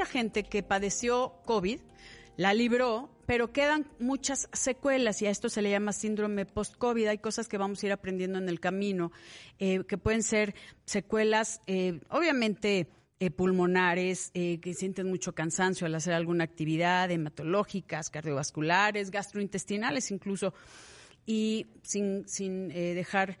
mucha gente que padeció COVID, la libró, pero quedan muchas secuelas y a esto se le llama síndrome post-COVID. Hay cosas que vamos a ir aprendiendo en el camino, eh, que pueden ser secuelas, eh, obviamente, eh, pulmonares, que sienten mucho cansancio al hacer alguna actividad, hematológicas, cardiovasculares, gastrointestinales incluso, y sin, sin dejar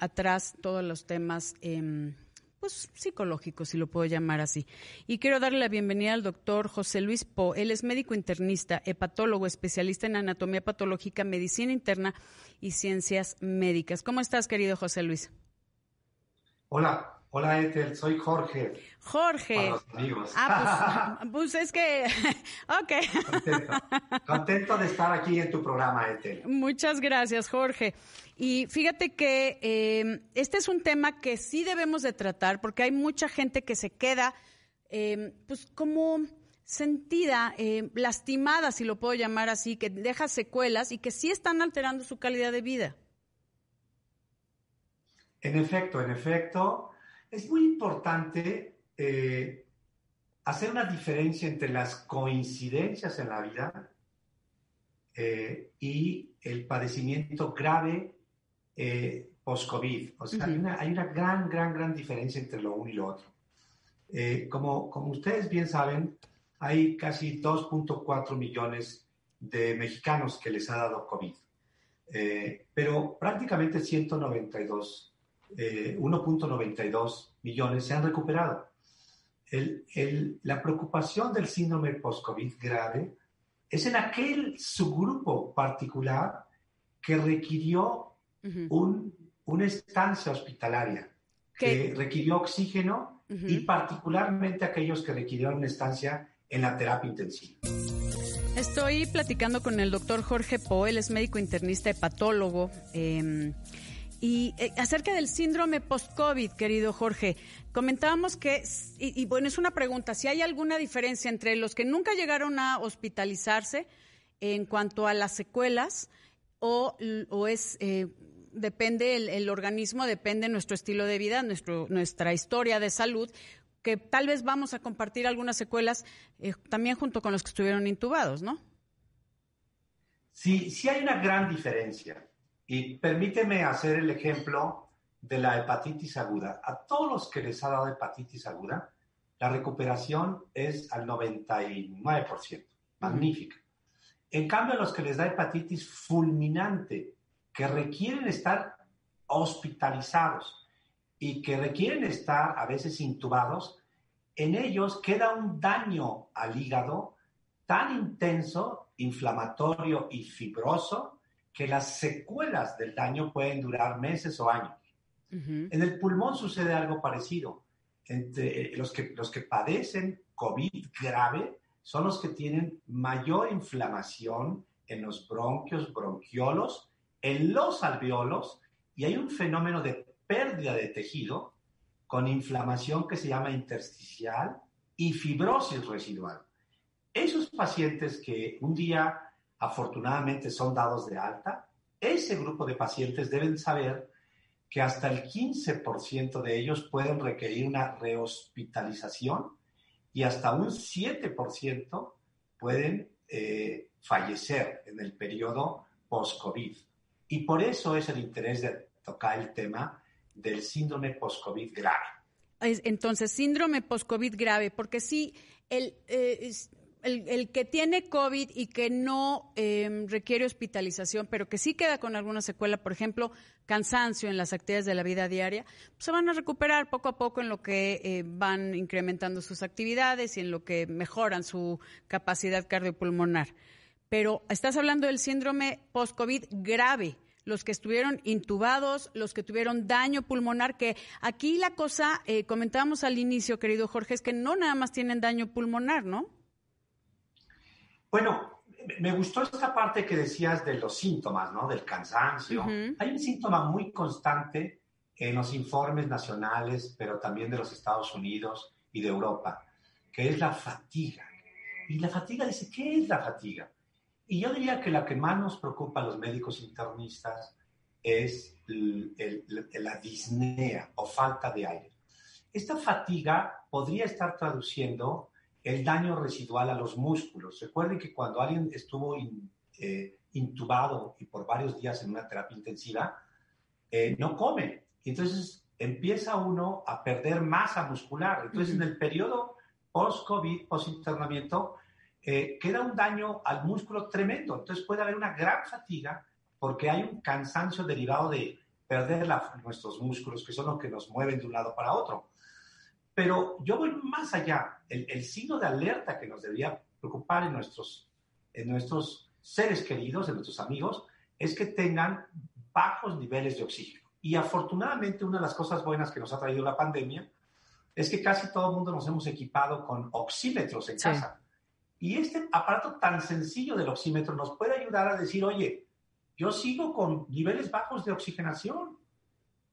atrás todos los temas em, pues psicológico, si lo puedo llamar así. Y quiero darle la bienvenida al doctor José Luis Po. Él es médico internista, hepatólogo, especialista en anatomía patológica, medicina interna y ciencias médicas. ¿Cómo estás, querido José Luis? Hola, Hola, Ethel, soy Jorge. Jorge. los amigos. Ah, pues, pues es que, ok. Contento. Contento de estar aquí en tu programa, Ethel. Muchas gracias, Jorge. Y fíjate que eh, este es un tema que sí debemos de tratar porque hay mucha gente que se queda, eh, pues como sentida, eh, lastimada, si lo puedo llamar así, que deja secuelas y que sí están alterando su calidad de vida. En efecto, en efecto es muy importante eh, hacer una diferencia entre las coincidencias en la vida eh, y el padecimiento grave eh, post-COVID. O sea, hay, una, gran, gran, gran diferencia entre lo uno y lo otro. como, como ustedes bien saben, hay casi 2.4 millones de mexicanos que les ha dado COVID. pero prácticamente 192 1.92 eh, millones se han recuperado. la preocupación del síndrome post-COVID grave es en aquel subgrupo particular que requirió una estancia hospitalaria, que requirió oxígeno y particularmente aquellos que requirieron una estancia en la terapia intensiva. Estoy platicando con el doctor Jorge Poe, él es médico internista hepatólogo. Eh, y eh, acerca del síndrome post-COVID, querido Jorge, comentábamos que, y, bueno, es una pregunta, si hay alguna diferencia entre los que nunca llegaron a hospitalizarse en cuanto a las secuelas o, o es, eh, depende el, organismo, depende nuestro estilo de vida, nuestro, nuestra historia de salud, que tal vez vamos a compartir algunas secuelas eh, también junto con los que estuvieron intubados, ¿no? Sí, sí hay una gran diferencia. Y permíteme hacer el ejemplo de la hepatitis aguda. A todos los que les ha dado hepatitis aguda, la recuperación es al 99%. Magnífica. En cambio, a los que les da hepatitis fulminante, que requieren estar hospitalizados y que requieren estar a veces intubados, en ellos queda un daño al hígado tan intenso, inflamatorio y fibroso que las secuelas del daño pueden durar meses o años. En el pulmón sucede algo parecido. Entre eh, los, que, los que padecen COVID grave son los que tienen mayor inflamación en los bronquios, bronquiolos, en los alveolos, y hay un fenómeno de pérdida de tejido con inflamación que se llama intersticial y fibrosis residual. Esos pacientes que un día afortunadamente son dados de alta, ese grupo de pacientes deben saber que hasta el 15% de ellos pueden requerir una rehospitalización y hasta un 7% pueden eh, fallecer en el periodo post-COVID. Y por eso es el interés de tocar el tema del síndrome post-COVID grave. Entonces, síndrome post-COVID grave, porque sí, el, eh, el, que tiene COVID y que no em, requiere hospitalización, pero que sí queda con alguna secuela, por ejemplo, cansancio en las actividades de la vida diaria, pues se van a recuperar poco a poco en lo que eh, van incrementando sus actividades y en lo que mejoran su capacidad cardiopulmonar. Pero estás hablando del síndrome post-COVID grave los que estuvieron intubados, los que tuvieron daño pulmonar, que aquí la cosa, eh, comentábamos al inicio, querido Jorge, es que no nada más tienen daño pulmonar, ¿no? Bueno, me gustó esta parte que decías de los síntomas, ¿no? Del cansancio. Hay un síntoma muy constante en los informes nacionales, pero también de los Estados Unidos y de Europa, que es la fatiga. Y la fatiga dice, ¿qué es la fatiga? Y yo diría que la que más nos preocupa a los médicos internistas es la disnea o falta de aire. Esta fatiga podría estar traduciendo el daño residual a los músculos. Recuerden que cuando alguien estuvo eh, intubado y por varios días en una terapia intensiva, eh, no come. Entonces empieza uno a perder masa muscular. Entonces, en el periodo post-COVID, post-internamiento, eh, queda un daño al músculo tremendo. Entonces puede haber una gran fatiga porque hay un cansancio derivado de perder nuestros músculos, que son los que nos mueven de un lado para otro. Pero yo voy más allá. El, signo de alerta que nos debería preocupar en nuestros, en nuestros seres queridos, en nuestros amigos, es que tengan bajos niveles de oxígeno. Y afortunadamente una de las cosas buenas que nos ha traído la pandemia es que casi todo el mundo nos hemos equipado con oxímetros en casa. Y este aparato tan sencillo del oxímetro nos puede ayudar a decir, oye, yo sigo con niveles bajos de oxigenación.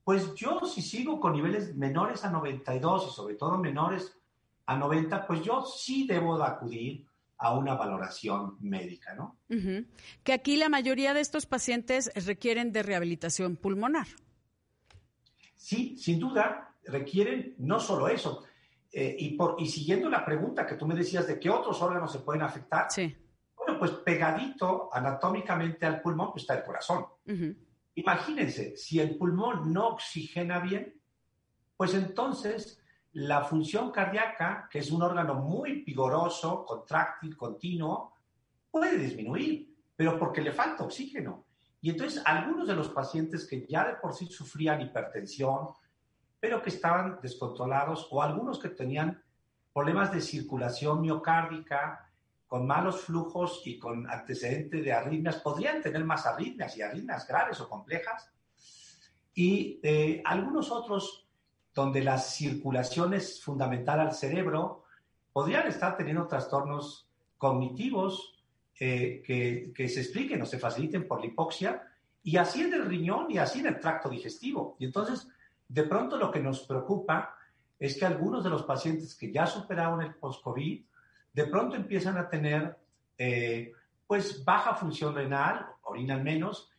Pues yo si sigo con niveles menores a 92 y sobre todo menores a 90, pues yo sí debo de acudir a una valoración médica, ¿no? Que aquí la mayoría de estos pacientes requieren de rehabilitación pulmonar. Sí, sin duda, requieren no solo eso. Eh, y, por, y siguiendo la pregunta que tú me decías de qué otros órganos se pueden afectar, sí pues pegadito anatómicamente al pulmón pues, está el corazón. Imagínense, si el pulmón no oxigena bien, pues entonces la función cardíaca, que es un órgano muy vigoroso, contráctil, continuo, puede disminuir, pero porque le falta oxígeno. Y entonces algunos de los pacientes que ya de por sí sufrían hipertensión, pero que estaban descontrolados, o algunos que tenían problemas de circulación miocárdica, con malos flujos y con antecedentes de arritmias, podrían tener más arritmias y arritmias graves o complejas. Y eh, algunos otros donde la circulación es fundamental al cerebro, podrían estar teniendo trastornos cognitivos eh, que, que, se expliquen o se faciliten por la hipoxia, y así en el riñón y así en el tracto digestivo. Y entonces, de pronto lo que nos preocupa es que algunos de los pacientes que ya superaron el post-COVID de pronto empiezan a tener eh, pues baja función renal, orinan menos,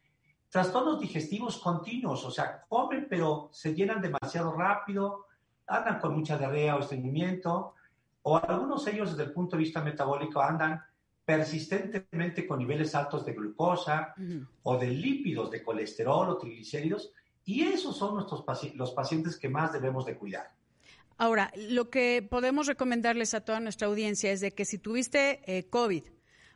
trastornos digestivos continuos, o sea, comen pero se llenan demasiado rápido, andan con mucha diarrea o estreñimiento, o algunos de ellos desde el punto de vista metabólico andan persistentemente con niveles altos de glucosa o de lípidos, de colesterol o triglicéridos, y esos son nuestros los pacientes que más debemos de cuidar. Ahora, lo que podemos recomendarles a toda nuestra audiencia es de que si tuviste eh, COVID,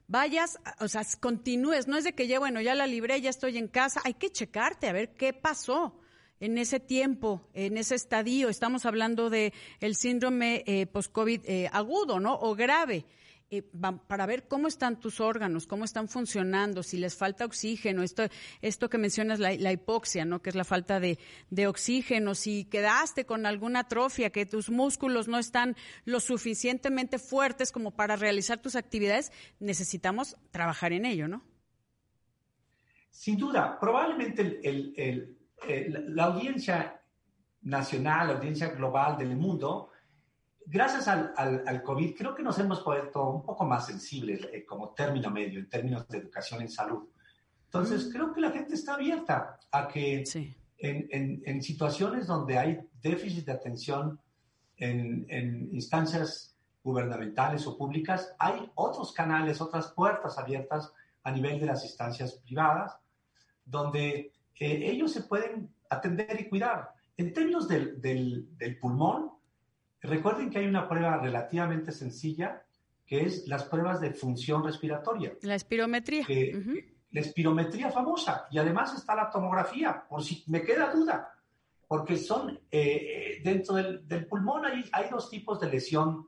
vayas, o sea, continúes, no es de que ya, bueno, ya la libré, ya estoy en casa, hay que checarte a ver qué pasó en ese tiempo, en ese estadio. Estamos hablando de el síndrome eh, post-COVID eh, agudo, ¿no? O grave. Eh, para ver cómo están tus órganos, cómo están funcionando, si les falta oxígeno, esto, esto que mencionas, la, hipoxia, ¿no? que es la falta de, oxígeno, si quedaste con alguna atrofia, que tus músculos no están lo suficientemente fuertes como para realizar tus actividades, necesitamos trabajar en ello, ¿no? Sin duda, probablemente la audiencia nacional, la audiencia global del mundo, gracias al, al, COVID, creo que nos hemos vuelto un poco más sensibles eh, como término medio en términos de educación en salud. Entonces, mm. creo que la gente está abierta a que en, en, situaciones donde hay déficit de atención en, en, instancias gubernamentales o públicas, hay otros canales, otras puertas abiertas a nivel de las instancias privadas, donde eh, ellos se pueden atender y cuidar. En términos del, del, del pulmón, Recuerden que hay una prueba relativamente sencilla que es las pruebas de función respiratoria. La espirometría. La espirometría famosa. Y además está la tomografía, por si me queda duda. Porque son, eh, dentro del, pulmón hay, hay, dos tipos de lesión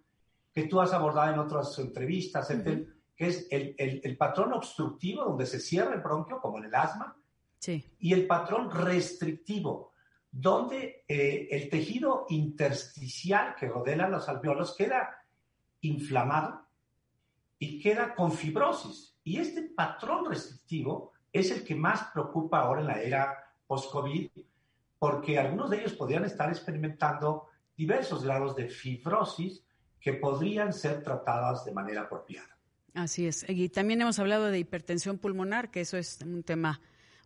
que tú has abordado en otras entrevistas, que es el, el, patrón obstructivo, donde se cierra el bronquio, como en el asma, sí. y el patrón restrictivo, donde eh, el tejido intersticial que rodea los alveolos queda inflamado y queda con fibrosis. Y este patrón restrictivo es el que más preocupa ahora en la era post-COVID, porque algunos de ellos podrían estar experimentando diversos grados de fibrosis que podrían ser tratadas de manera apropiada. Así es. Y también hemos hablado de hipertensión pulmonar, que eso es un tema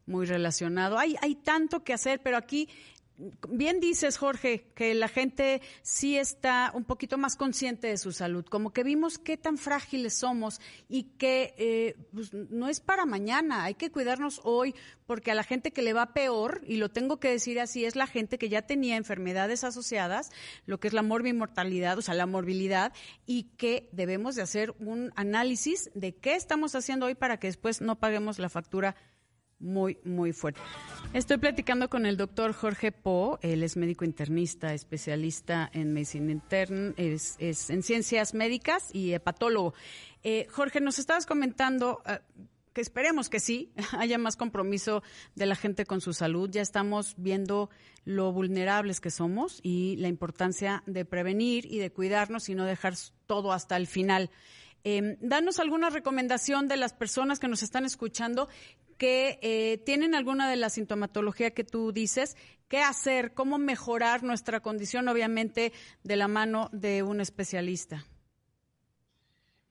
muy relacionado. Hay, hay tanto que hacer, pero aquí bien dices, Jorge, que la gente sí está un poquito más consciente de su salud, como que vimos qué tan frágiles somos y que eh, pues, no es para mañana, hay que cuidarnos hoy, porque a la gente que le va peor, y lo tengo que decir así, es la gente que ya tenía enfermedades asociadas, lo que es la morbimortalidad, o sea, la morbilidad, y que debemos de hacer un análisis de qué estamos haciendo hoy para que después no paguemos la factura muy, muy fuerte. Estoy platicando con el doctor Jorge Po, él es médico internista, especialista en medicina interna, es, en ciencias médicas y hepatólogo. Eh, Jorge, nos estabas comentando eh, que esperemos que sí, haya más compromiso de la gente con su salud. Ya estamos viendo lo vulnerables que somos y la importancia de prevenir y de cuidarnos y no dejar todo hasta el final. Eh, danos alguna recomendación de las personas que nos están escuchando que eh, tienen alguna de la sintomatología que tú dices, qué hacer, cómo mejorar nuestra condición, obviamente, de la mano de un especialista.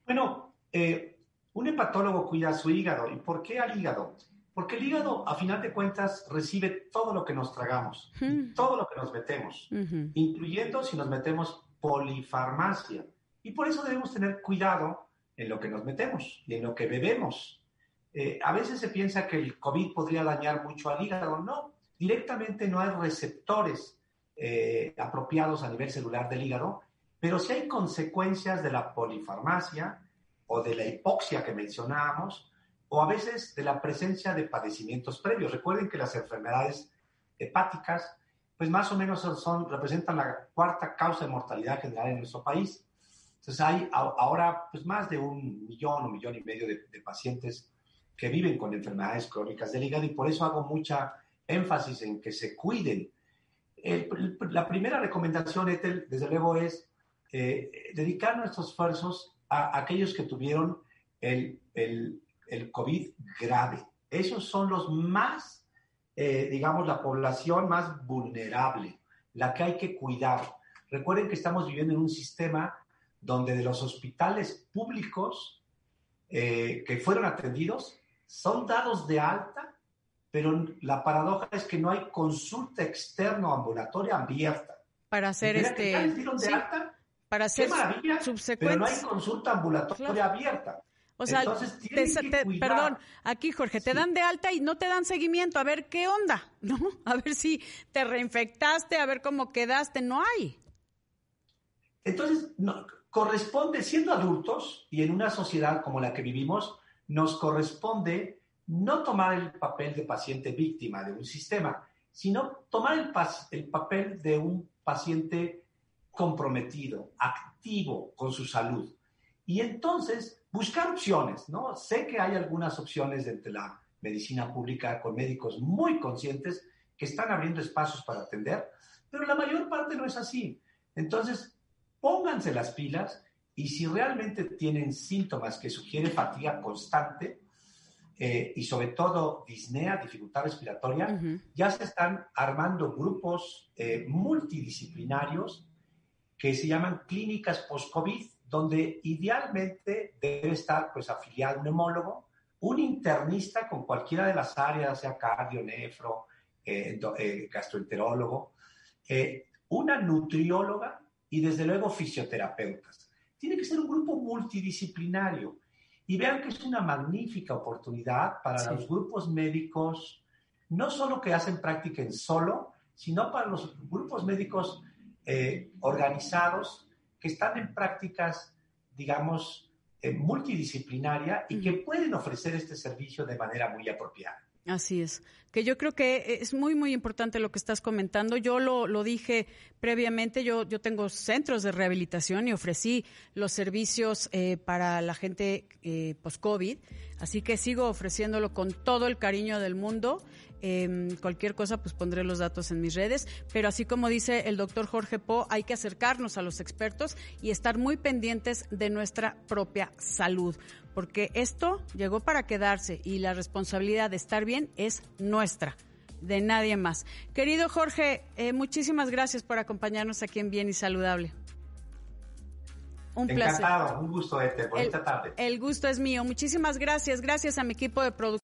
Bueno, eh, un hepatólogo cuida su hígado. ¿Y por qué al hígado? Porque el hígado, a final de cuentas, recibe todo lo que nos tragamos, todo lo que nos metemos, incluyendo si nos metemos polifarmacia. Y por eso debemos tener cuidado en lo que nos metemos y en lo que bebemos. Eh, a veces se piensa que el COVID podría dañar mucho al hígado. No, directamente no hay receptores eh, apropiados a nivel celular del hígado, pero sí hay consecuencias de la polifarmacia o de la hipoxia que mencionábamos, o a veces de la presencia de padecimientos previos. Recuerden que las enfermedades hepáticas, pues más o menos son, representan la cuarta causa de mortalidad general en nuestro país. Entonces hay ahora pues más de un millón o millón y medio de, de pacientes que viven con enfermedades crónicas del hígado y por eso hago mucha énfasis en que se cuiden. la primera recomendación, Ethel, desde luego, es eh, dedicar nuestros esfuerzos a, aquellos que tuvieron el, el, el, COVID grave. Esos son los más, eh, digamos, la población más vulnerable, la que hay que cuidar. Recuerden que estamos viviendo en un sistema donde de los hospitales públicos eh, que fueron atendidos, son dados de alta, pero la paradoja es que no hay consulta externa ambulatoria abierta. Para hacer este... de alta? Para hacer Pero no hay consulta ambulatoria abierta. O sea, perdón, aquí Jorge, te dan de alta y no te dan seguimiento, a ver qué onda, ¿no? A ver si te reinfectaste, a ver cómo quedaste, no hay. Entonces, no, corresponde, siendo adultos y en una sociedad como la que vivimos, nos corresponde no tomar el papel de paciente víctima de un sistema, sino tomar el, el papel de un paciente comprometido, activo con su salud. Y entonces buscar opciones, ¿no? Sé que hay algunas opciones entre la medicina pública con médicos muy conscientes que están abriendo espacios para atender, pero la mayor parte no es así. Entonces, pónganse las pilas y si realmente tienen síntomas que sugieren fatiga constante eh, y sobre todo disnea, dificultad respiratoria, ya se están armando grupos eh, multidisciplinarios que se llaman clínicas post-COVID, donde idealmente debe estar pues afiliado un hemólogo, un internista con cualquiera de las áreas, sea cardio, nefro, eh, gastroenterólogo, una nutrióloga y desde luego fisioterapeutas tiene que ser un grupo multidisciplinario. Y vean que es una magnífica oportunidad para los grupos médicos, no solo que hacen práctica en solo, sino para los grupos médicos eh, organizados que están en prácticas, digamos, eh, multidisciplinaria y que pueden ofrecer este servicio de manera muy apropiada. Así es, que yo creo que es muy, muy importante lo que estás comentando. Yo lo, lo dije previamente, yo, yo tengo centros de rehabilitación y ofrecí los servicios eh, para la gente eh, post-COVID, así que sigo ofreciéndolo con todo el cariño del mundo. Eh, cualquier cosa, pues pondré los datos en mis redes. Pero así como dice el doctor Jorge Po, hay que acercarnos a los expertos y estar muy pendientes de nuestra propia salud porque esto llegó para quedarse y la responsabilidad de estar bien es nuestra, de nadie más. Querido Jorge, eh, muchísimas gracias por acompañarnos aquí en Bien y Saludable. Un Encantado, placer. un gusto este, bonita tarde. El gusto es mío. Muchísimas gracias. Gracias a mi equipo de producción.